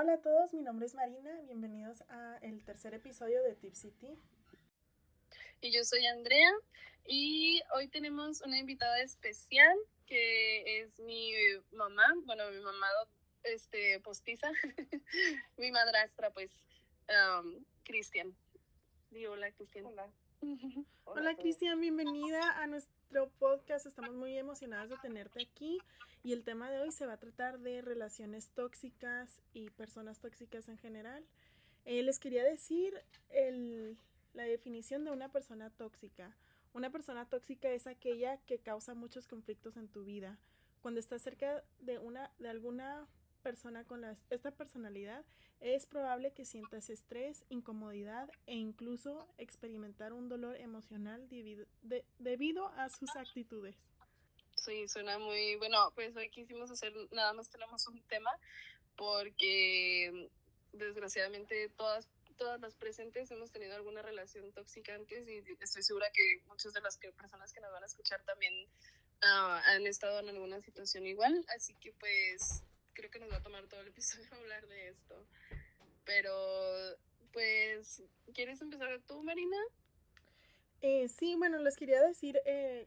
Hola a todos, mi nombre es Marina, bienvenidos a el tercer episodio de Tip City. Y yo soy Andrea y hoy tenemos una invitada especial que es mi mamá, bueno, mi mamá este, postiza, mi madrastra, pues, um, Cristian. hola, Cristian. Hola. Hola, Cristian, bienvenida a nuestro podcast. Estamos muy emocionadas de tenerte aquí y el tema de hoy se va a tratar de relaciones tóxicas y personas tóxicas en general. Eh, les quería decir la definición de una persona tóxica. Una persona tóxica es aquella que causa muchos conflictos en tu vida. Cuando estás cerca de una de alguna persona con esta personalidad, es probable que sientas estrés, incomodidad e incluso experimentar un dolor emocional debido, debido a sus actitudes. Sí, suena muy bueno. Pues hoy quisimos hacer, nada más tenemos un tema porque desgraciadamente todas todas las presentes hemos tenido alguna relación tóxica antes y estoy segura que muchas de las personas que nos van a escuchar también ah, han estado en alguna situación igual, así que pues creo que nos va a tomar todo el episodio hablar de esto. Pero, pues, ¿quieres empezar tú, Marina? Eh, sí, bueno, les quería decir eh,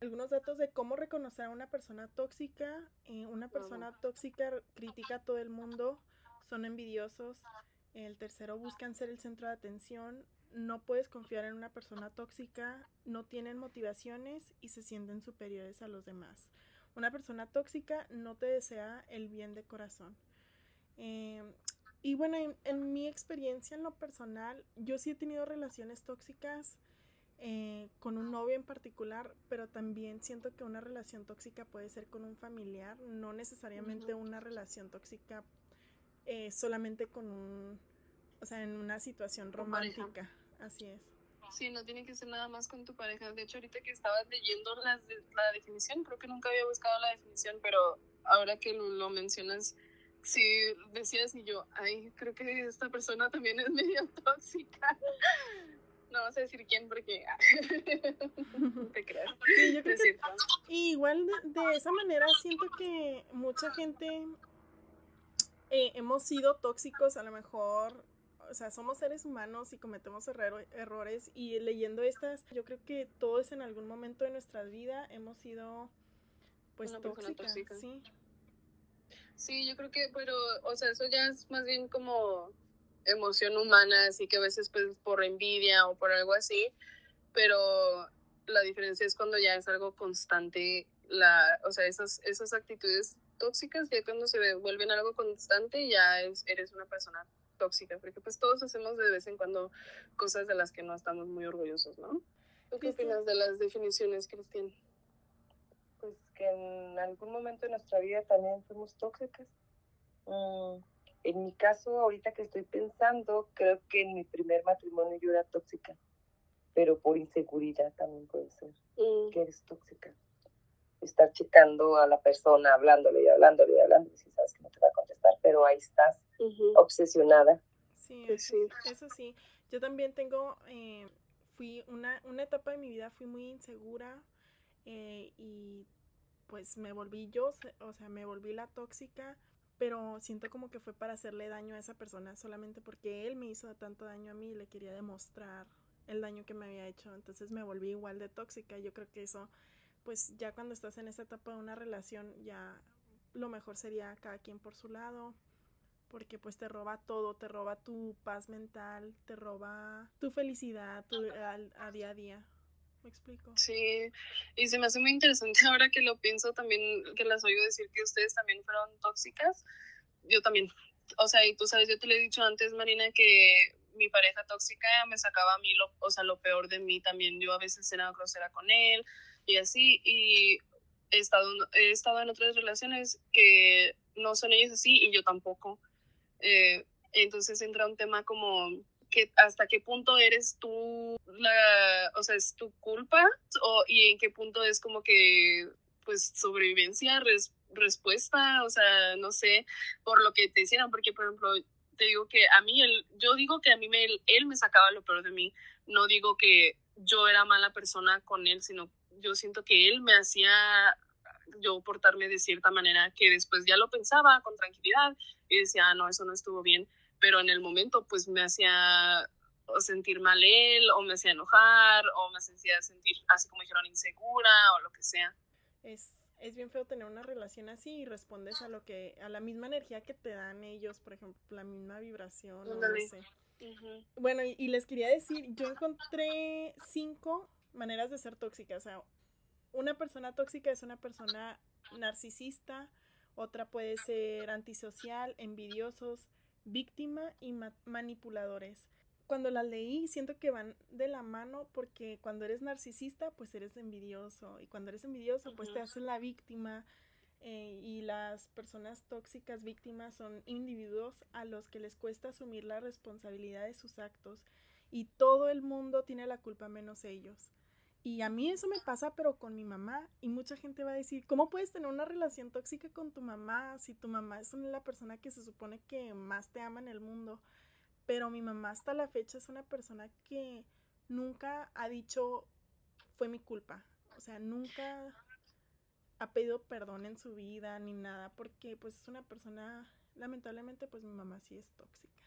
algunos datos de cómo reconocer a una persona tóxica. Eh, una persona tóxica critica a todo el mundo, son envidiosos. El tercero, buscan ser el centro de atención. No puedes confiar en una persona tóxica, no tienen motivaciones y se sienten superiores a los demás. Una persona tóxica no te desea el bien de corazón. Em, y bueno, en, mi experiencia en lo personal, yo sí he tenido relaciones tóxicas eh, con un novio en particular, pero también siento que una relación tóxica puede ser con un familiar, no necesariamente una relación tóxica eh, solamente con un, o sea, en una situación romántica. Así es. Sí, no tiene que ser nada más con tu pareja. De hecho, ahorita que estabas leyendo las la definición, creo que nunca había buscado la definición, pero ahora que lo, mencionas, sí decías y yo, ay, creo que esta persona también es medio tóxica. No vas a decir quién porque te creas. Sí, yo creo que, igual de, esa manera siento que mucha gente eh, hemos sido tóxicos a lo mejor o sea, somos seres humanos y cometemos errores y leyendo estas, yo creo que todos en algún momento de nuestra vida hemos sido pues tóxicas, sí. Sí, yo creo que, pero, o sea, eso ya es más bien como emoción humana, así que a veces pues por envidia o por algo así, pero la diferencia es cuando ya es algo constante, la, o sea, esas, esas actitudes tóxicas ya cuando se vuelven algo constante ya es, eres una persona tóxica, porque pues todos hacemos de vez en cuando cosas de las que no estamos muy orgullosos, ¿no? ¿Tú qué opinas de las definiciones, Cristian? Pues que en algún momento de nuestra vida también fuimos tóxicas. Mm, en mi caso, ahorita que estoy pensando, creo que en mi primer matrimonio yo era tóxica, pero por inseguridad también puede ser mm. que eres tóxica. Estar checando a la persona, hablándole y hablándole y hablándole, si sabes que no te va a contestar, pero ahí estás obsesionada. Sí, sí, eso sí. Yo también tengo, eh, fui una, una etapa de mi vida, fui muy insegura eh, y pues me volví yo, o sea, me volví la tóxica, pero siento como que fue para hacerle daño a esa persona solamente porque él me hizo tanto daño a mí y le quería demostrar el daño que me había hecho, entonces me volví igual de tóxica. Yo creo que eso, pues ya cuando estás en esa etapa de una relación, ya lo mejor sería cada quien por su lado porque pues te roba todo, te roba tu paz mental, te roba tu felicidad tu, a día a día. ¿Me explico? Sí, y se me hace muy interesante ahora que lo pienso también, que las oigo decir que ustedes también fueron tóxicas. Yo también. O sea, y tú sabes, yo te lo he dicho antes, Marina, que mi pareja tóxica me sacaba a mí, lo, o sea, lo peor de mí también. Yo a veces era grosera con él y así, y he estado, he estado en otras relaciones que no son ellos así y yo tampoco. Eh, entonces entra un tema como que hasta qué punto eres tú la, o sea, es tu culpa o, y en qué punto es como que pues sobrevivencia, respuesta, o sea, no sé, por lo que te hicieron, porque por ejemplo, te digo que a mí, él, yo digo que a mí me, él me sacaba lo peor de mí, no digo que yo era mala persona con él, sino yo siento que él me hacía yo portarme de cierta manera que después ya lo pensaba con tranquilidad y decía, ah, no, eso no estuvo bien, pero en el momento pues me hacía sentir mal él o me hacía enojar o me hacía sentir así como dijeron insegura o lo que sea. Es, es bien feo tener una relación así y respondes a lo que a la misma energía que te dan ellos, por ejemplo, la misma vibración o no sé. Bueno, y, y, les quería decir, yo encontré cinco maneras de ser tóxica, o sea, una persona tóxica es una persona narcisista, otra puede ser antisocial, envidiosos, víctima y manipuladores. Cuando las leí siento que van de la mano porque cuando eres narcisista pues eres envidioso y cuando eres envidioso pues te haces la víctima eh, y las personas tóxicas víctimas son individuos a los que les cuesta asumir la responsabilidad de sus actos y todo el mundo tiene la culpa menos ellos. Y a mí eso me pasa, pero con mi mamá. Y mucha gente va a decir, ¿cómo puedes tener una relación tóxica con tu mamá si tu mamá es la persona que se supone que más te ama en el mundo? Pero mi mamá hasta la fecha es una persona que nunca ha dicho, fue mi culpa. O sea, nunca ha pedido perdón en su vida ni nada, porque pues es una persona, lamentablemente pues mi mamá sí es tóxica.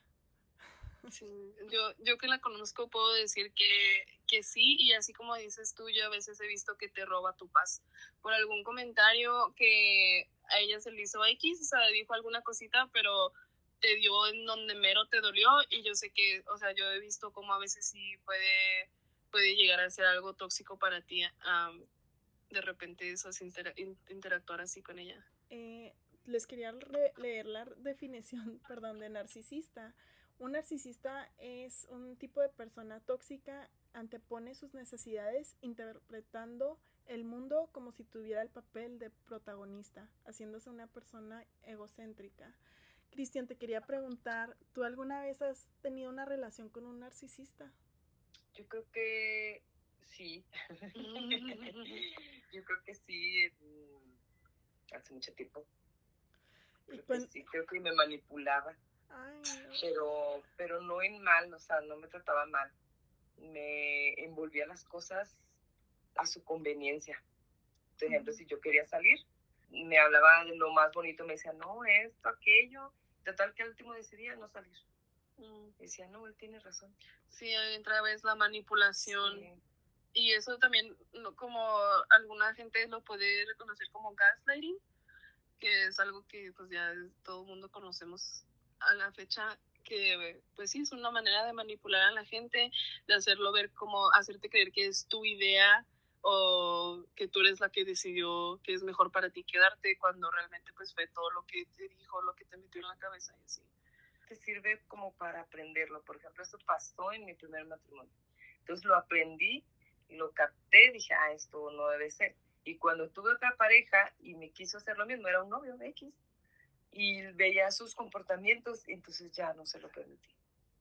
Sí, yo, yo que la conozco puedo decir que, que sí, y así como dices tú, yo a veces he visto que te roba tu paz por algún comentario que a ella se le hizo X, o sea, dijo alguna cosita, pero te dio en donde mero te dolió, y yo sé que, o sea, yo he visto cómo a veces sí puede, puede llegar a ser algo tóxico para ti, de repente eso es interactuar así con ella. Eh, les quería leer la definición, perdón, de narcisista. Un narcisista es un tipo de persona tóxica, antepone sus necesidades interpretando el mundo como si tuviera el papel de protagonista, haciéndose una persona egocéntrica. Cristian, te quería preguntar, ¿tú alguna vez has tenido una relación con un narcisista? Yo creo que sí. Yo creo que sí, hace mucho tiempo. Creo sí, creo que me manipulaba pero, pero no en mal, o sea, no me trataba mal. Me envolvía las cosas a su conveniencia. Por ejemplo, si yo quería salir, me hablaba de lo más bonito, me decía, no, esto, aquello. Total que al último decidía no salir. Mm. Decía, no, él tiene razón. Sí, otra vez la manipulación. Y eso también, como alguna gente lo puede reconocer como gaslighting, que es algo que pues ya todo el mundo conocemos a la fecha que pues sí es una manera de manipular a la gente, de hacerlo ver como hacerte creer que es tu idea o que tú eres la que decidió que es mejor para ti quedarte cuando realmente pues fue todo lo que te dijo, lo que te metió en la cabeza y así. Te sirve como para aprenderlo. Por ejemplo, eso pasó en mi primer matrimonio. Entonces lo aprendí, lo capté, dije, ah, esto no debe ser. Y cuando tuve otra pareja y me quiso hacer lo mismo, era un novio X, y veía sus comportamientos, entonces ya no se lo permití.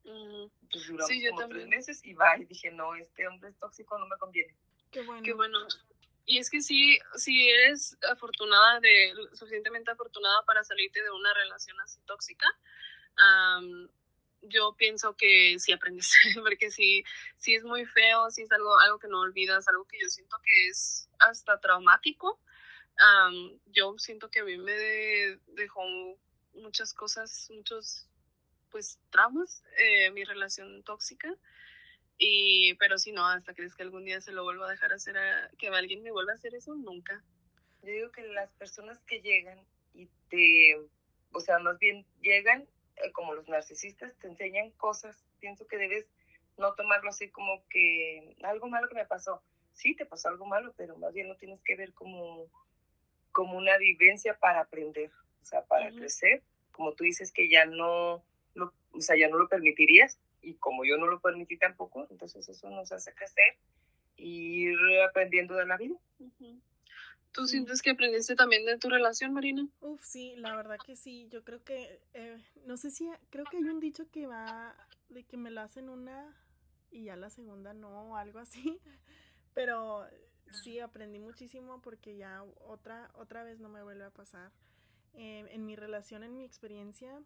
Entonces duramos sí, yo como también. tres meses y va, y dije, no, este hombre es tóxico, no me conviene. Qué bueno. Qué bueno. Y es que sí, si eres afortunada, de suficientemente afortunada para salirte de una relación así tóxica, yo pienso que sí aprendes, porque sí, sí es muy feo, sí es algo, algo que no olvidas, algo que yo siento que es hasta traumático yo siento que a mí me dejó muchas cosas, muchos pues traumas, eh, mi relación tóxica. Y, pero si no, hasta crees que algún día se lo vuelva a dejar hacer, que alguien me vuelva a hacer eso, nunca. Yo digo que las personas que llegan y te, o sea, más bien llegan eh, como los narcisistas, te enseñan cosas, pienso que debes no tomarlo así como que algo malo que me pasó. Sí, te pasó algo malo, pero más bien no tienes que ver como como una vivencia para aprender, o sea, para crecer. Como tú dices que ya no, lo, o sea, ya no lo permitirías y como yo no lo permití tampoco, entonces eso nos hace crecer y ir aprendiendo de la vida. ¿Tú sientes que aprendiste también de tu relación, Marina? Uf, sí, la verdad que sí. Yo creo que, eh, no sé si, creo que hay un dicho que va de que me la hacen una y ya la segunda no, o algo así. Pero sí, aprendí muchísimo porque ya otra, otra vez no me vuelve a pasar. Em, en mi relación, en mi experiencia,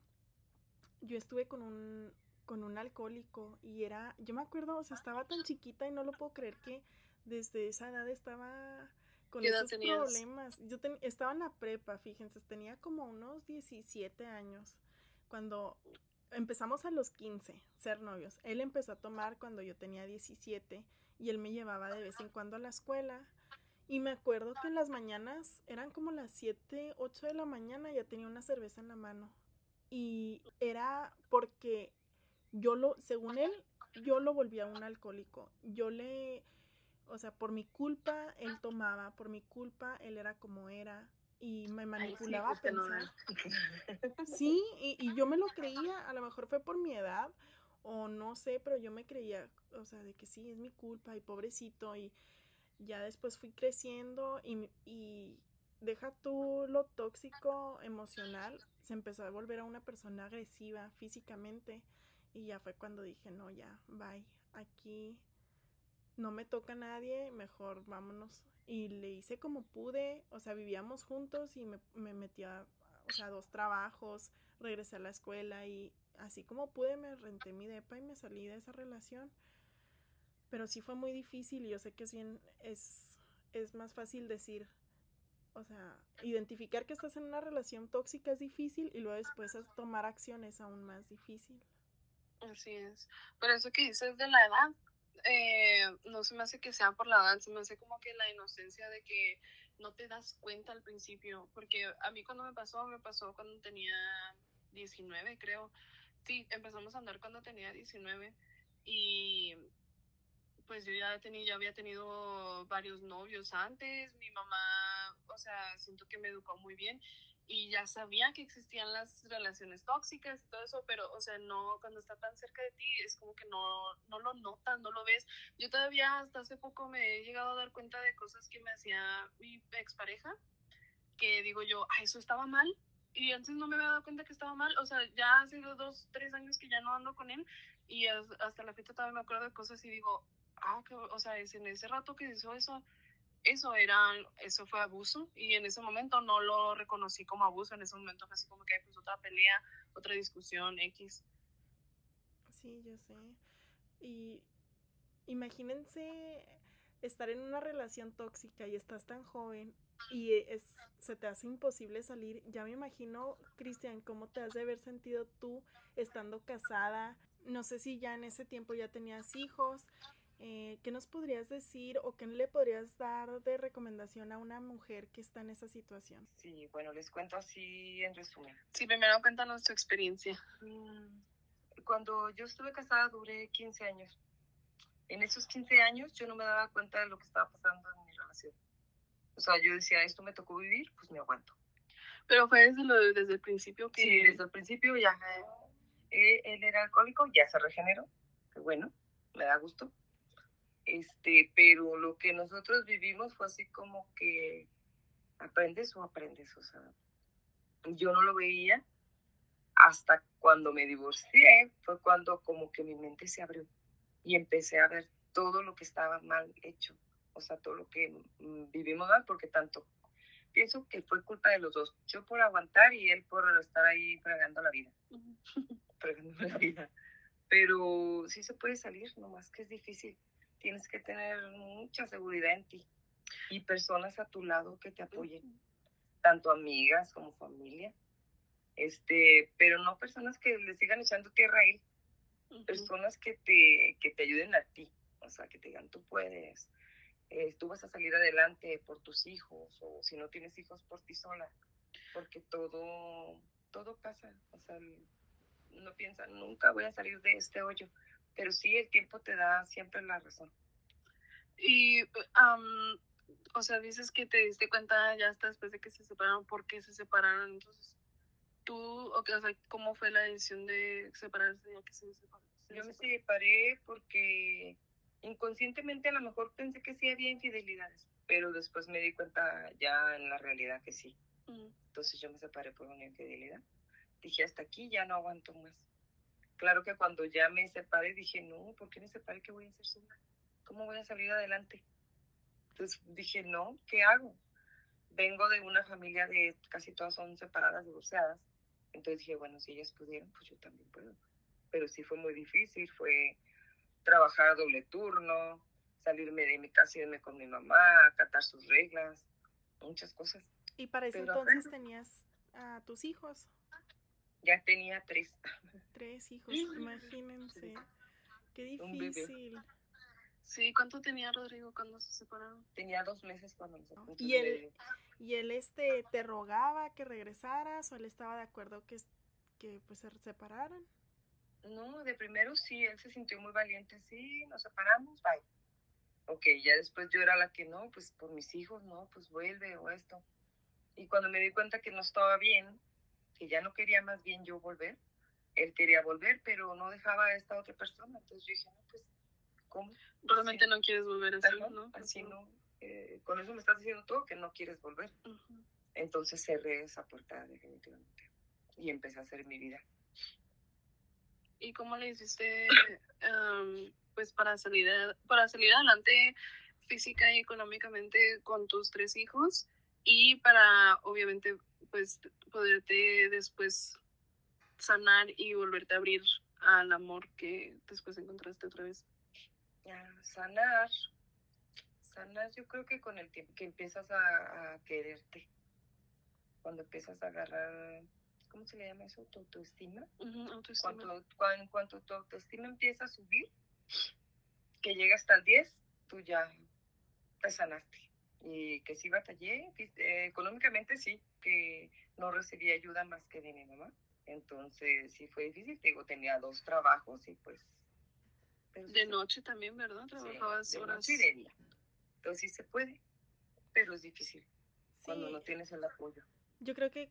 yo estuve con un, con un alcohólico y era, yo me acuerdo, o sea, estaba tan chiquita y no lo puedo creer que desde esa edad estaba con esos problemas. Yo estaba en la prepa, fíjense, tenía como unos 17 años cuando empezamos a los 15 ser novios. Él empezó a tomar cuando yo tenía 17 y él me llevaba de vez en cuando a la escuela. Y me acuerdo que en las mañanas eran como las 7, 8 de la mañana, ya tenía una cerveza en la mano. Y era porque yo lo, según él, yo lo volvía un alcohólico. Yo le, o sea, por mi culpa él tomaba, por mi culpa él era como era y me manipulaba a pensar. Sí, y, y, yo me lo creía, a lo mejor fue por mi edad o no sé, pero yo me creía, o sea, de que sí, es mi culpa y pobrecito y ya después fui creciendo y, y deja tú lo tóxico emocional, se empezó a volver a una persona agresiva físicamente y ya fue cuando dije, no, ya, bye, aquí no me toca nadie, mejor vámonos. Y le hice como pude, o sea, vivíamos juntos y me, me metí a, o sea, dos trabajos, regresé a la escuela y así como pude me renté mi depa y me salí de esa relación. Pero sí fue muy difícil y yo sé que es es, es más fácil decir, o sea, identificar que estás en una relación tóxica es difícil y luego después tomar acciones aún más difícil. Así es. Pero eso que dices de la edad, eh, no se me hace que sea por la edad, se me hace como que la inocencia de que no te das cuenta al principio, porque a mí cuando me pasó, me pasó cuando tenía 19, creo. Sí, empezamos a andar cuando tenía 19 y pues yo ya, tenía, ya había tenido varios novios antes, mi mamá, o sea, siento que me educó muy bien y ya sabía que existían las relaciones tóxicas y todo eso, pero, o sea, no, cuando está tan cerca de ti, es como que no, no lo notas, no lo ves. Yo todavía hasta hace poco me he llegado a dar cuenta de cosas que me hacía mi expareja, que digo yo, ah, eso estaba mal, y antes no me había dado cuenta que estaba mal, o sea, ya hace dos, tres años que ya no ando con él, y hasta la fecha todavía me acuerdo de cosas y digo, ah, que, o sea, es en ese rato que hizo eso, eso era, eso fue abuso y en ese momento no lo reconocí como abuso, en ese momento fue así como que pues otra pelea, otra discusión X. Sí, yo sé. Y imagínense estar en una relación tóxica y estás tan joven y es, se te hace imposible salir. Ya me imagino, Cristian, cómo te has de haber sentido tú estando casada. No sé si ya en ese tiempo ya tenías hijos eh, ¿Qué nos podrías decir o qué le podrías dar de recomendación a una mujer que está en esa situación? Sí, bueno, les cuento así en resumen. Sí, primero cuéntanos tu experiencia. Mm, cuando yo estuve casada duré 15 años. En esos 15 años yo no me daba cuenta de lo que estaba pasando en mi relación. O sea, yo decía, esto me tocó vivir, pues me aguanto. Pero fue desde, lo, desde el principio que... Sí, desde el principio ya. Eh, él era alcohólico, ya se regeneró. Bueno, me da gusto este, pero lo que nosotros vivimos fue así como que aprendes o aprendes, o sea, yo no lo veía hasta cuando me divorcié, fue cuando como que mi mente se abrió y empecé a ver todo lo que estaba mal hecho, o sea, todo lo que mm, vivimos mal, porque tanto pienso que fue culpa de los dos, yo por aguantar y él por estar ahí fregando la vida, fregando la vida, pero sí se puede salir, nomás que es difícil. Tienes que tener mucha seguridad en ti y personas a tu lado que te apoyen, tanto amigas como familia, este, pero no personas que le sigan echando tierra a él, personas que te, que te ayuden a ti, o sea, que te digan, tú puedes, eh, tú vas a salir adelante por tus hijos, o si no tienes hijos, por ti sola, porque todo, todo pasa, o sea, no piensa, nunca voy a salir de este hoyo, pero sí el tiempo te da siempre la razón. Y, o sea, dices que te diste cuenta ya hasta después de que se separaron, ¿por qué se separaron? Entonces, tú, o sea, ¿cómo fue la decisión de separarse ya que se separaron? Yo me separé porque inconscientemente a lo mejor pensé que sí había infidelidades, pero después me di cuenta ya en la realidad que sí. Entonces yo me separé por una infidelidad. Dije, hasta aquí ya no aguanto más. Claro que cuando ya me separé dije, no, ¿por qué me separé? ¿Qué voy a hacer sola? ¿Cómo voy a salir adelante? Entonces dije, no, ¿qué hago? Vengo de una familia de casi todas son separadas, divorciadas. Entonces dije, bueno, si ellas pudieron, pues yo también puedo. Pero sí fue muy difícil, fue trabajar doble turno, salirme de mi casa, irme con mi mamá, acatar sus reglas, muchas cosas. ¿Y para ese entonces tenías a tus hijos? Ya tenía tres. Tres hijos, imagínense. Qué difícil. Sí, ¿cuánto tenía Rodrigo cuando se separaron? Tenía dos meses cuando se separaron. ¿Y él, ¿Y él este, te rogaba que regresaras o él estaba de acuerdo que, que pues se separaran? No, de primero sí, él se sintió muy valiente, sí, nos separamos, bye. Ok, ya después yo era la que no, pues por mis hijos, no, pues vuelve o esto. Y cuando me di cuenta que no estaba bien, que ya no quería más bien yo volver, él quería volver, pero no dejaba a esta otra persona. Entonces yo dije, no, pues, ¿cómo? Realmente no quieres volver así, ¿no? Así no. Eh, con eso me estás diciendo todo que no quieres volver. Entonces cerré esa puerta definitivamente y empecé a hacer mi vida. ¿Y cómo le hiciste pues para salir, para salir adelante física y económicamente con tus tres hijos y para obviamente pues poderte después sanar y volverte a abrir al amor que después encontraste otra vez? sanar, sanar yo creo que con el tiempo que empiezas a, quererte, cuando empiezas a agarrar ¿cómo se le llama eso? ¿Tu autoestima? Cuando, cuando, tu autoestima empieza a subir, que llega hasta el 10, tú ya te sanaste. Y que sí batallé, eh, económicamente sí, que no recibí ayuda más que de mi mamá. Entonces sí fue difícil, digo, tenía dos trabajos y pues... de noche también, ¿verdad? Trabajabas de Noche y de día. Entonces sí se puede, pero es difícil cuando no tienes el apoyo. Yo creo que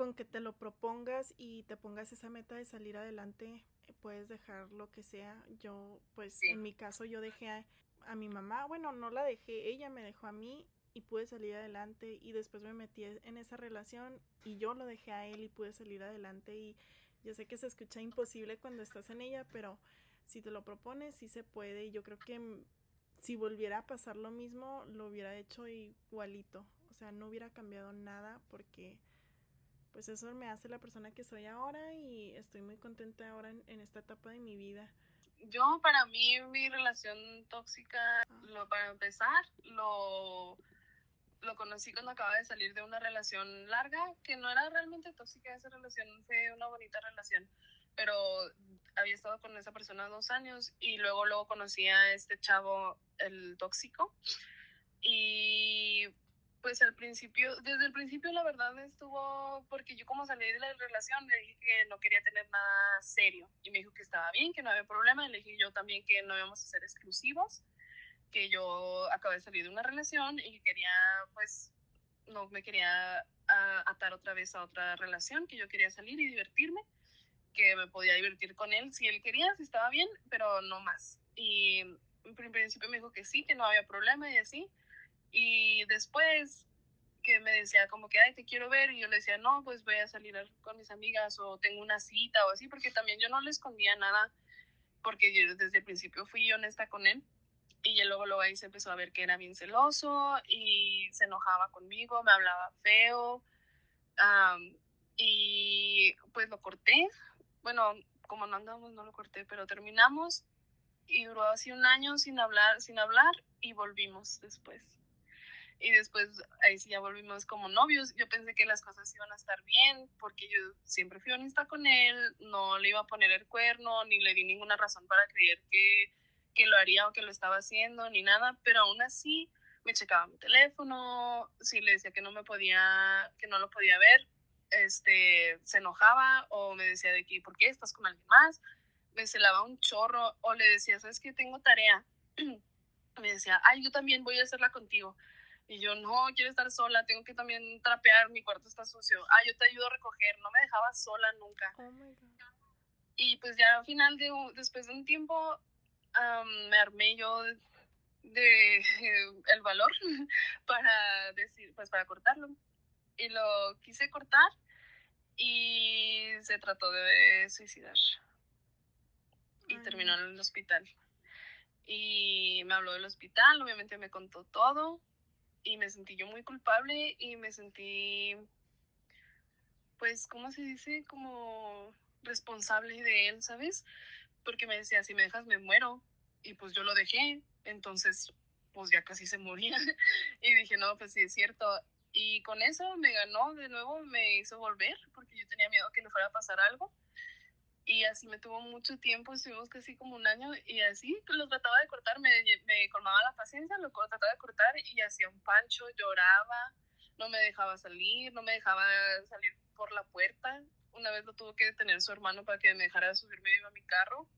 con que te lo propongas y te pongas esa meta de salir adelante, eh, puedes dejar lo que sea. Yo, pues en mi caso, yo dejé a, mi mamá, bueno, no la dejé, ella me dejó a mí y pude salir adelante y después me metí en esa relación y yo lo dejé a él y pude salir adelante y yo sé que se escucha imposible cuando estás en ella, pero si te lo propones sí se puede. Y yo creo que si volviera a pasar lo mismo lo hubiera hecho igualito, o sea, no hubiera cambiado nada porque pues eso me hace la persona que soy ahora y estoy muy contenta ahora en, esta etapa de mi vida. Yo, para mí, mi relación tóxica, ah. lo, para empezar, lo, lo conocí cuando acababa de salir de una relación larga, que no era realmente tóxica esa relación, fue una bonita relación, pero había estado con esa persona dos años y luego luego conocí a este chavo, el tóxico, y pues al principio, desde el principio la verdad estuvo, porque yo como salí de la relación le dije que no quería tener nada serio. Y me dijo que estaba bien, que no había problema, y le dije yo también que no íbamos a ser exclusivos, que yo acabé de salir de una relación y que quería pues no me quería atar otra vez a otra relación, que yo quería salir y divertirme, que me podía divertir con él si él quería, si estaba bien, pero no más. Y en principio me dijo que sí, que no había problema y así y después que me decía como que, ay, te quiero ver, y yo le decía, no, pues voy a salir con mis amigas o tengo una cita o así, porque también yo no le escondía nada, porque yo desde el principio fui honesta con él. Y luego, luego ahí se empezó a ver que era bien celoso y se enojaba conmigo, me hablaba feo. y pues lo corté. Bueno, como no andamos, no lo corté, pero terminamos y duró así un año sin hablar, sin hablar y volvimos después y después ahí sí ya volvimos como novios. Yo pensé que las cosas iban a estar bien porque yo siempre fui honesta con él, no le iba a poner el cuerno, ni le di ninguna razón para creer que, que lo haría o que lo estaba haciendo, ni nada, pero aún así me checaba mi teléfono, si le decía que no me podía, que no lo podía ver, este, se enojaba o me decía de que, ¿por qué estás con alguien más? Me celaba un chorro o le decía, ¿sabes que Tengo tarea. me decía, ay, yo también voy a hacerla contigo. Y yo, no, quiero estar sola, tengo que también trapear, mi cuarto está sucio. Ah, yo te ayudo a recoger, no me dejaba sola nunca. Oh y pues ya al final, de, después de un tiempo, me armé yo de, el valor para decir, pues para cortarlo. Y lo quise cortar y se trató de suicidar. Y terminó en el hospital. Y me habló del hospital, obviamente me contó todo y me sentí yo muy culpable y me sentí, pues, ¿cómo se dice? Como responsable de él, ¿sabes? Porque me decía, si me dejas me muero. y pues yo lo dejé, entonces pues ya casi se moría y dije, no, pues sí es cierto. Y con eso me ganó de nuevo, me hizo volver porque yo tenía miedo que le fuera a pasar algo. Y así me tuvo mucho tiempo, estuvimos casi como un año y así pues, lo trataba de cortar, me, me colmaba la paciencia, lo trataba de cortar y hacía un pancho, lloraba, no me dejaba salir, no me dejaba salir por la puerta. Una vez lo tuvo que detener su hermano para que me dejara subirme a mi carro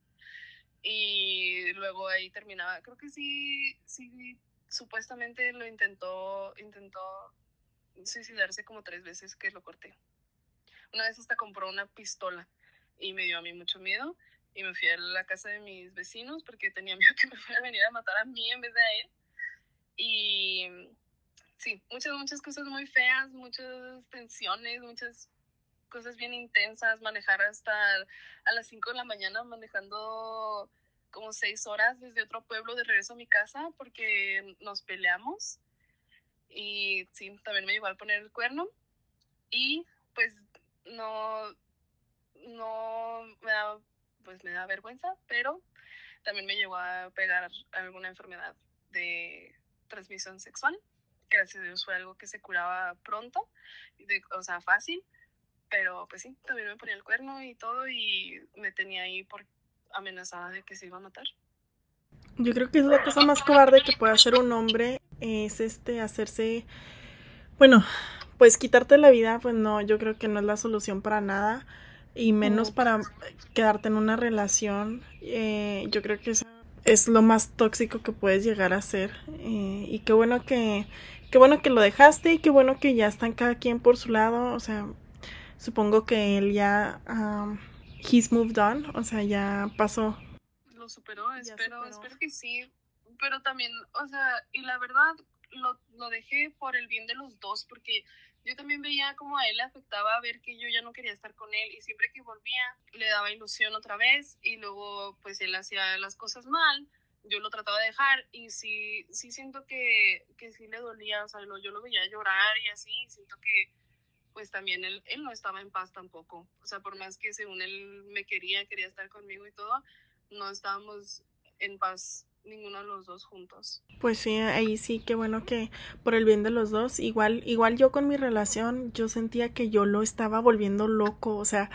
y luego ahí terminaba. Creo que sí, sí, supuestamente lo intentó, intentó suicidarse como tres veces que lo corté. Una vez hasta compró una pistola y me dio a mí mucho miedo y me fui a la casa de mis vecinos porque tenía miedo que me fuera a venir a matar a mí en vez de a él. Y sí, muchas, muchas cosas muy feas, muchas tensiones, muchas cosas bien intensas, manejar hasta a las 5 de la mañana manejando como 6 horas desde otro pueblo de regreso a mi casa porque nos peleamos. Y sí, también me llevó a poner el cuerno. Y pues no, no me da, pues me da vergüenza, pero también me llevó a pegar alguna enfermedad de transmisión sexual. Gracias a Dios fue algo que se curaba pronto, o sea, fácil pero pues sí, también me ponía el cuerno y todo y me tenía ahí por amenazada de que se iba a matar. Yo creo que es la cosa más cobarde que puede hacer un hombre es este hacerse bueno, pues quitarte la vida, pues no, yo creo que no es la solución para nada y menos para quedarte en una relación. Eh, yo creo que es lo más tóxico que puedes llegar a ser eh, y qué bueno que qué bueno que lo dejaste y qué bueno que ya están cada quien por su lado, o sea, supongo que él ya, um, he's moved on, o sea, ya pasó. Lo superó, espero, espero que sí, pero también, o sea, y la verdad lo, lo dejé por el bien de los dos, porque yo también veía como a él le afectaba ver que yo ya no quería estar con él y siempre que volvía le daba ilusión otra vez y luego pues él hacía las cosas mal, yo lo trataba de dejar y sí, sí siento que, que sí le dolía, o sea, yo lo veía llorar y así, siento que pues también él, él no estaba en paz tampoco. O sea, por más que según él me quería, quería estar conmigo y todo, no estábamos en paz ninguno de los dos juntos. Pues sí, ahí sí, qué bueno que por el bien de los dos, igual, igual yo con mi relación, yo sentía que yo lo estaba volviendo loco, o sea,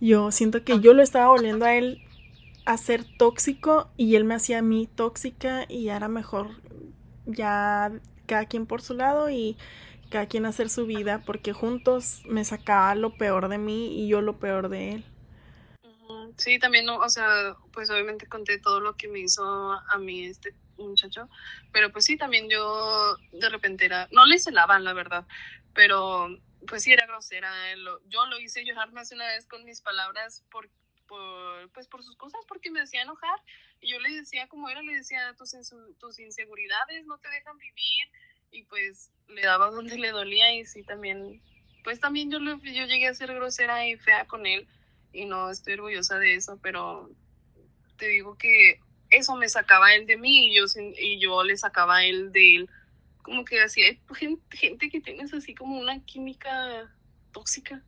yo siento que yo lo estaba volviendo a él a ser tóxico y él me hacía a mí tóxica y era mejor ya cada quien por su lado y cada quien hacer su vida, porque juntos me sacaba lo peor de mí y yo lo peor de él. Sí, también, o sea, pues obviamente conté todo lo que me hizo a mí este muchacho, pero pues sí, también yo de repente era, no le celaba, la verdad, pero pues sí era grosera, yo lo hice llorar más una vez con mis palabras por, por, pues por sus cosas, porque me hacía enojar, y yo le decía como era, le decía, tus, tus inseguridades no te dejan vivir, y pues le daba donde le dolía y sí también, pues también yo, yo llegué a ser grosera y fea con él y no estoy orgullosa de eso, pero te digo que eso me sacaba él de mí y yo, y yo le sacaba a él de él. Como que así hay gente, que tienes así como una química tóxica.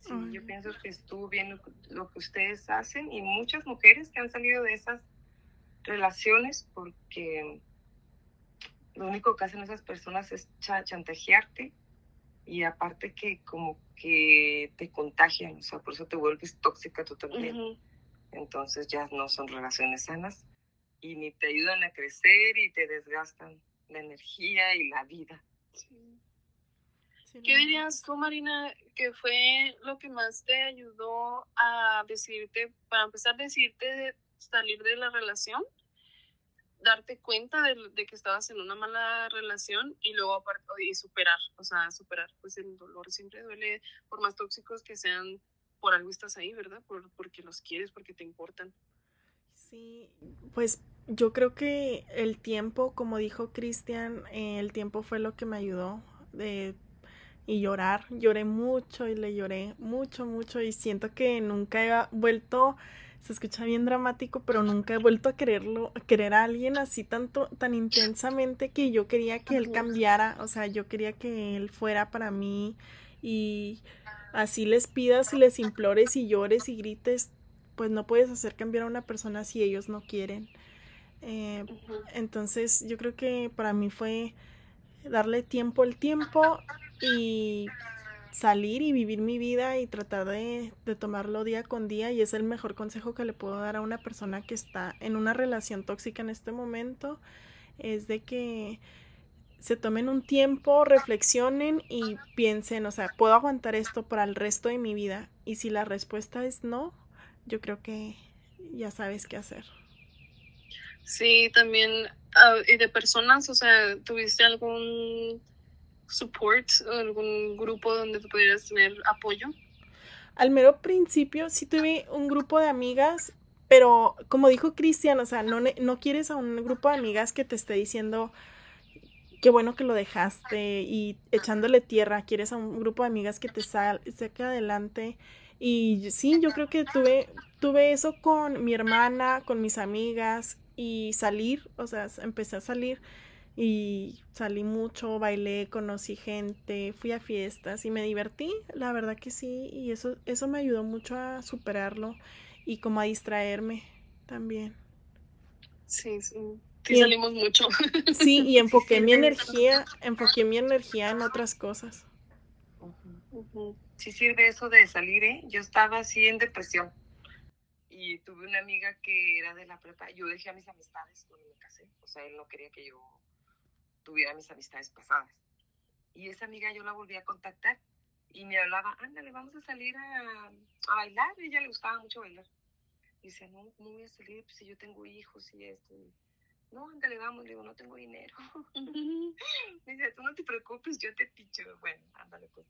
Sí, yo pienso que estuvo bien lo que ustedes hacen y muchas mujeres que han salido de esas relaciones porque lo único que hacen esas personas es chantajearte y aparte que como que te contagian, o sea, por eso te vuelves tóxica tú también. Entonces ya no son relaciones sanas y ni te ayudan a crecer y te desgastan la energía y la vida. ¿Qué dirías tú, Marina, que fue lo que más te ayudó a decirte, para empezar a decirte salir de la relación? Darte cuenta de, que estabas en una mala relación y luego y superar, o sea, superar, pues el dolor siempre duele, por más tóxicos que sean, por algo estás ahí, ¿verdad? Por, porque los quieres, porque te importan. Sí, pues yo creo que el tiempo, como dijo Cristian, eh, el tiempo fue lo que me ayudó de y llorar, lloré mucho y le lloré mucho, mucho y siento que nunca he vuelto se escucha bien dramático, pero nunca he vuelto a quererlo, a querer a alguien así tanto, tan intensamente que yo quería que él cambiara, o sea, yo quería que él fuera para mí y así les pidas y les implores y llores y grites, pues no puedes hacer cambiar a una persona si ellos no quieren. Eh, entonces yo creo que para mí fue darle tiempo al tiempo y salir y vivir mi vida y tratar de, de, tomarlo día con día y es el mejor consejo que le puedo dar a una persona que está en una relación tóxica en este momento es de que se tomen un tiempo, reflexionen y piensen, o sea, ¿puedo aguantar esto para el resto de mi vida? Y si la respuesta es no, yo creo que ya sabes qué hacer. Sí, también, ah, y de personas, o sea, ¿tuviste algún support, algún grupo donde pudieras tener apoyo? Al mero principio sí tuve un grupo de amigas, pero como dijo Cristian, o sea, no, no quieres a un grupo de amigas que te esté diciendo qué bueno que lo dejaste y echándole tierra, quieres a un grupo de amigas que te saque adelante. Y sí, yo creo que tuve, tuve eso con mi hermana, con mis amigas y salir, o sea, empecé a salir y salí mucho, bailé, conocí gente, fui a fiestas y me divertí, la verdad que sí, y eso, eso me ayudó mucho a superarlo y como a distraerme también. Sí, sí. Sí, salimos mucho. Sí, y enfoqué mi energía, enfoqué mi energía en otras cosas. Sí sirve eso de salir, ¿eh? Yo estaba así en depresión y tuve una amiga que era de la prepa. Yo dejé a mis amistades cuando me casé, o sea, él no quería que yo tuviera mis amistades pasadas. Y esa amiga yo la volví a contactar y me hablaba, ándale, vamos a salir a, a bailar. A ella le gustaba mucho bailar. Y dice, no, ¿cómo voy a salir pues, si yo tengo hijos y esto? no, ándale, vamos. Le digo, no tengo dinero. dice, tú no te preocupes, yo te picho. Bueno, ándale, pues.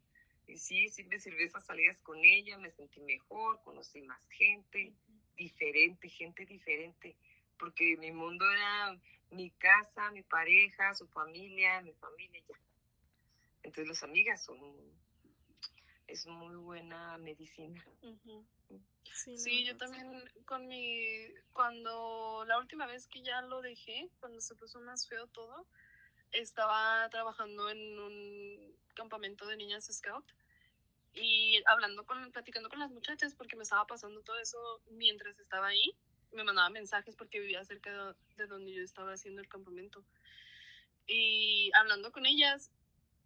Y sí, sí me sirvió esas salidas con ella, me sentí mejor, conocí más gente, diferente, gente diferente, porque mi mundo era mi casa, mi pareja, su familia, mi familia, ya. Entonces las amigas son, es muy buena medicina. Sí, yo también con mi, cuando la última vez que ya lo dejé, cuando se puso más feo todo, estaba trabajando en un campamento de niñas scout y hablando con, platicando con las muchachas porque me estaba pasando todo eso mientras estaba ahí. Me mandaba mensajes porque vivía cerca de, donde yo estaba haciendo el campamento. Y hablando con ellas,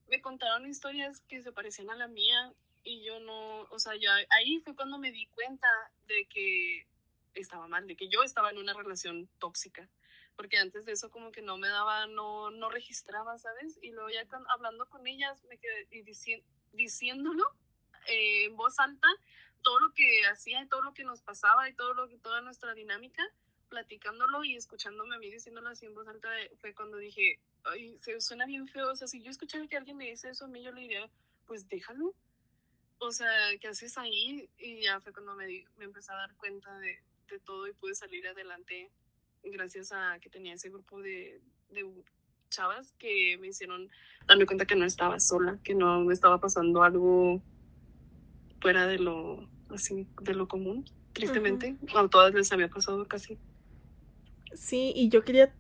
me contaron historias que se parecían a la mía y yo no, o sea, ya ahí fue cuando me di cuenta de que estaba mal, de que yo estaba en una relación tóxica, porque antes de eso como que no me daba, no, no registraba, ¿sabes? Y luego ya hablando con ellas me quedé y diciéndolo, eh, en voz alta todo lo que hacía y todo lo que nos pasaba y todo lo que toda nuestra dinámica platicándolo y escuchándome a mí diciéndolo así en voz alta fue cuando dije ay se suena bien feo o sea si yo escuchara que alguien me dice eso a mí yo le diría pues déjalo o sea ¿qué haces ahí? y ya fue cuando me, me empecé a dar cuenta de, de, todo y pude salir adelante gracias a que tenía ese grupo de, de chavas que me hicieron darme cuenta que no estaba sola que no me estaba pasando algo fuera de lo, así, de lo común, tristemente. A todas les había pasado casi. Sí, y yo quería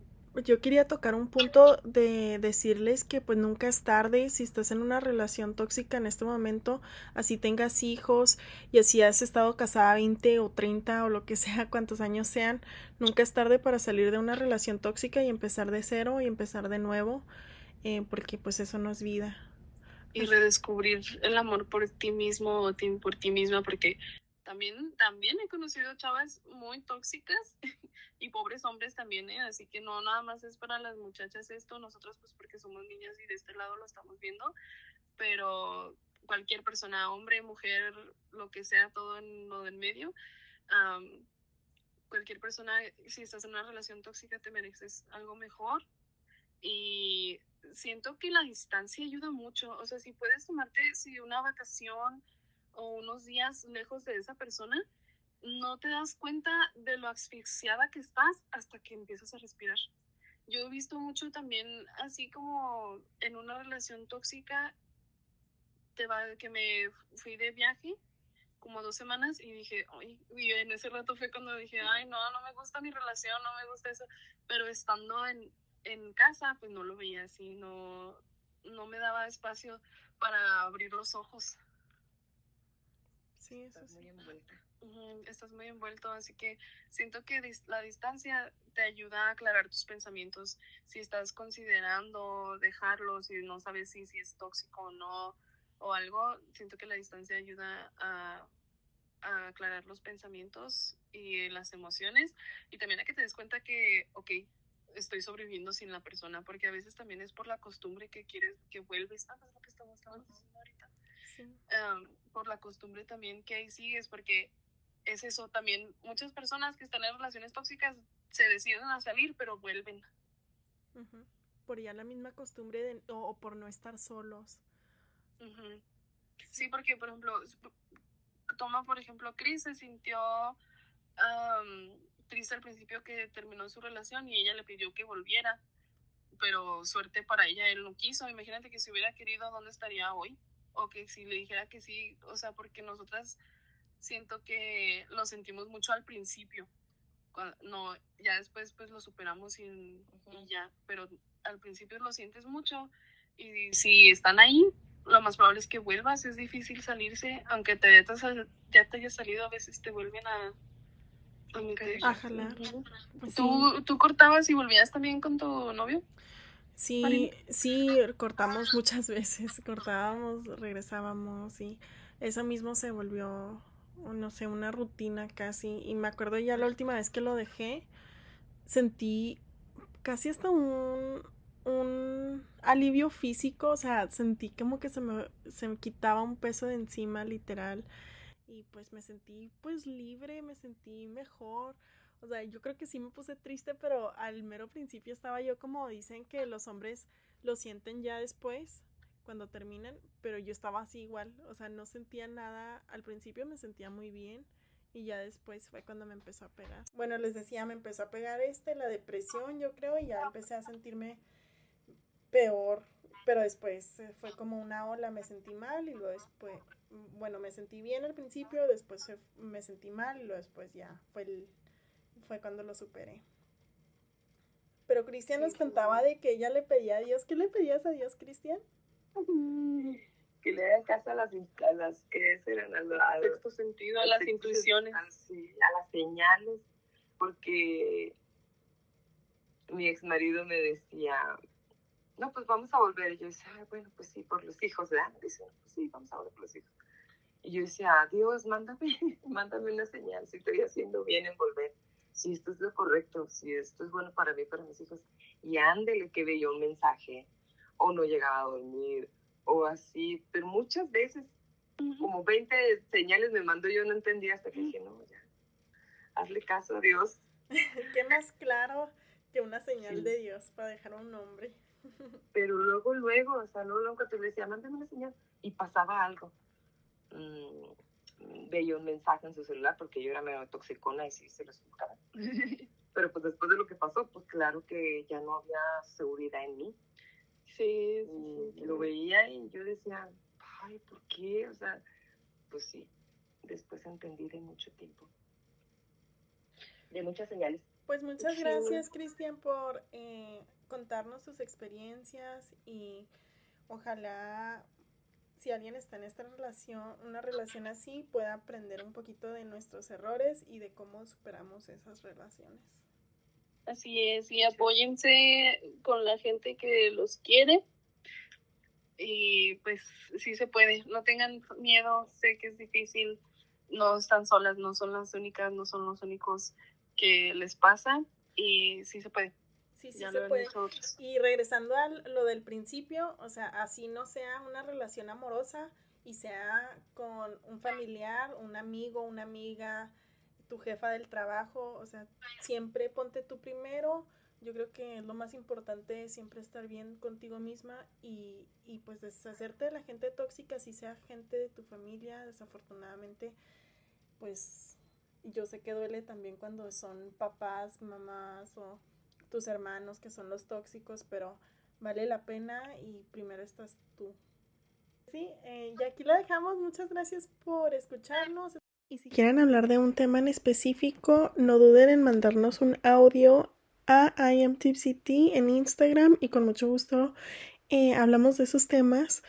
yo quería tocar un punto de decirles que pues nunca es tarde si estás en una relación tóxica en este momento, así tengas hijos y así has estado casada 20 o 30 o lo que sea, cuantos años sean, nunca es tarde para salir de una relación tóxica y empezar de cero y empezar de nuevo, eh, porque pues eso no es vida y redescubrir el amor por ti mismo o por ti misma, porque también, también he conocido chavas muy tóxicas y pobres hombres también, ¿eh? así que no nada más es para las muchachas esto, nosotros pues porque somos niñas y de este lado lo estamos viendo, pero cualquier persona, hombre, mujer, lo que sea, todo en lo del medio, cualquier persona, si estás en una relación tóxica, te mereces algo mejor y siento que la distancia ayuda mucho. O sea, si puedes tomarte si una vacación o unos días lejos de esa persona, no te das cuenta de lo asfixiada que estás hasta que empiezas a respirar. Yo he visto mucho también, así como en una relación tóxica, te va, que me fui de viaje como dos semanas y dije, ay, y en ese rato fue cuando dije, ay, no, no me gusta mi relación, no me gusta eso, pero estando en, en casa, pues no lo veía así, no, no me daba espacio para abrir los ojos. Sí, eso estás sí. muy envuelta. Ujú, Estás muy envuelto, así que siento que dis- la distancia te ayuda a aclarar tus pensamientos. Si estás considerando dejarlo, si no sabes si, si es tóxico o no, o algo, siento que la distancia ayuda a, a aclarar los pensamientos y las emociones. Y también a que te des cuenta que, ok, estoy sobreviviendo sin la persona, porque a veces también es por la costumbre que quieres, que vuelves. Ah, es lo que estamos diciendo ahorita Sí. um, por la costumbre también que ahí sigues, porque es eso también, muchas personas que están en relaciones tóxicas se deciden a salir, pero vuelven. Por ya la misma costumbre de, o, o por no estar solos. Sí, porque por ejemplo, toma por ejemplo, Chris se sintió um, triste al principio que terminó su relación y ella le pidió que volviera, pero suerte para ella, él no quiso. Imagínate que si hubiera querido, ¿dónde estaría hoy? O que si le dijera que sí, o sea, porque nosotras siento que lo sentimos mucho al principio. No, ya después pues lo superamos y, y Ujú. ya, pero al principio lo sientes mucho y si están ahí, lo más probable es que vuelvas, es difícil salirse, aunque te hayas sal- ya te hayas salido, a veces te vuelven a, Pues sí. ¿Tú, ¿Tú cortabas y volvías también con tu novio? Sí, sí, cortamos muchas veces, cortábamos, regresábamos y eso mismo se volvió, no sé, una rutina casi. Y me acuerdo ya la última vez que lo dejé, sentí casi hasta un, un alivio físico, o sea, sentí como que se me, se me quitaba un peso de encima, literal. Y pues me sentí pues libre, me sentí mejor. O sea, yo creo que sí me puse triste, pero al mero principio estaba yo como dicen que los hombres lo sienten ya después, cuando terminan, pero yo estaba así igual, o sea, no sentía nada, al principio me sentía muy bien y ya después fue cuando me empezó a pegar. Bueno, les decía, me empezó a pegar este, la depresión, yo creo, y ya empecé a sentirme peor, pero después eh, fue como una ola, me sentí mal y luego después, bueno, me sentí bien al principio, después se- me sentí mal y luego después ya fue el, fue cuando lo superé. Pero Cristian nos contaba de que ella le pedía a Dios. ¿Qué le pedías a Dios, Cristian? Que le hagan caso a las, a las que eran a, a- Sexto sentido, a las sexto intuiciones. a- sí, a las señales, porque mi ex marido me decía, no, pues vamos a volver. Y yo decía, "Ah, bueno, pues sí, por los hijos, ¿verdad? Dice, pues sí, vamos a volver por los hijos. Y yo decía, Dios, mándame, mándame una señal, si estoy haciendo bien en volver, si esto es lo correcto, si esto es bueno para mí, para mis hijos. Y ándele que veía un mensaje, o no llegaba a dormir, o así, pero muchas veces como 20 señales me mandó, yo no entendía hasta que dije, no, ya, hazle caso a Dios. ¿Qué más claro que una señal Sí. de Dios para dejar un nombre? Pero luego, luego, o sea, luego, luego que te decía, mándame una señal, y pasaba algo. Mm, veía un mensaje en su celular, porque yo era medio toxicona y sí se lo explicaba. Pero pues después de lo que pasó, pues claro que ya no había seguridad en mí. Sí, sí, sí. lo veía y yo decía, ay, ¿por qué? O sea, pues sí, después entendí de mucho tiempo. De muchas señales. Pues muchas gracias, Cristian, por eh, contarnos tus experiencias y ojalá si alguien está en esta relación, una relación así, pueda aprender un poquito de nuestros errores y de cómo superamos esas relaciones. Así es, y apóyense con la gente que los quiere. Y pues sí se puede, no tengan miedo, sé que es difícil, no están solas, no son las únicas, no son los únicos que les pasa y sí se puede, Sí, sí ya se lo han puede. hecho otros. Y regresando a lo del principio, o sea, así no sea una relación amorosa y sea con un familiar, un amigo, una amiga, tu jefa del trabajo, o sea, siempre ponte tú primero. Yo creo que lo más importante es siempre estar bien contigo misma y, y pues deshacerte de la gente tóxica, si sea gente de tu familia, desafortunadamente, pues yo sé que duele también cuando son papás, mamás o tus hermanos que son los tóxicos, pero vale la pena y primero estás tú. Sí, eh, y aquí la dejamos. Muchas gracias por escucharnos. Y si quieren hablar de un tema en específico, no duden en mandarnos un audio a IamTipsyT en Instagram y con mucho gusto eh, hablamos de esos temas.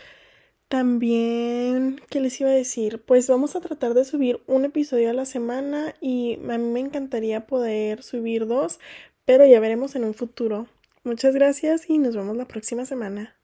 También, ¿qué les iba a decir? Pues vamos a tratar de subir un episodio a la semana y a mí me encantaría poder subir dos, pero ya veremos en un futuro. Muchas gracias y nos vemos la próxima semana.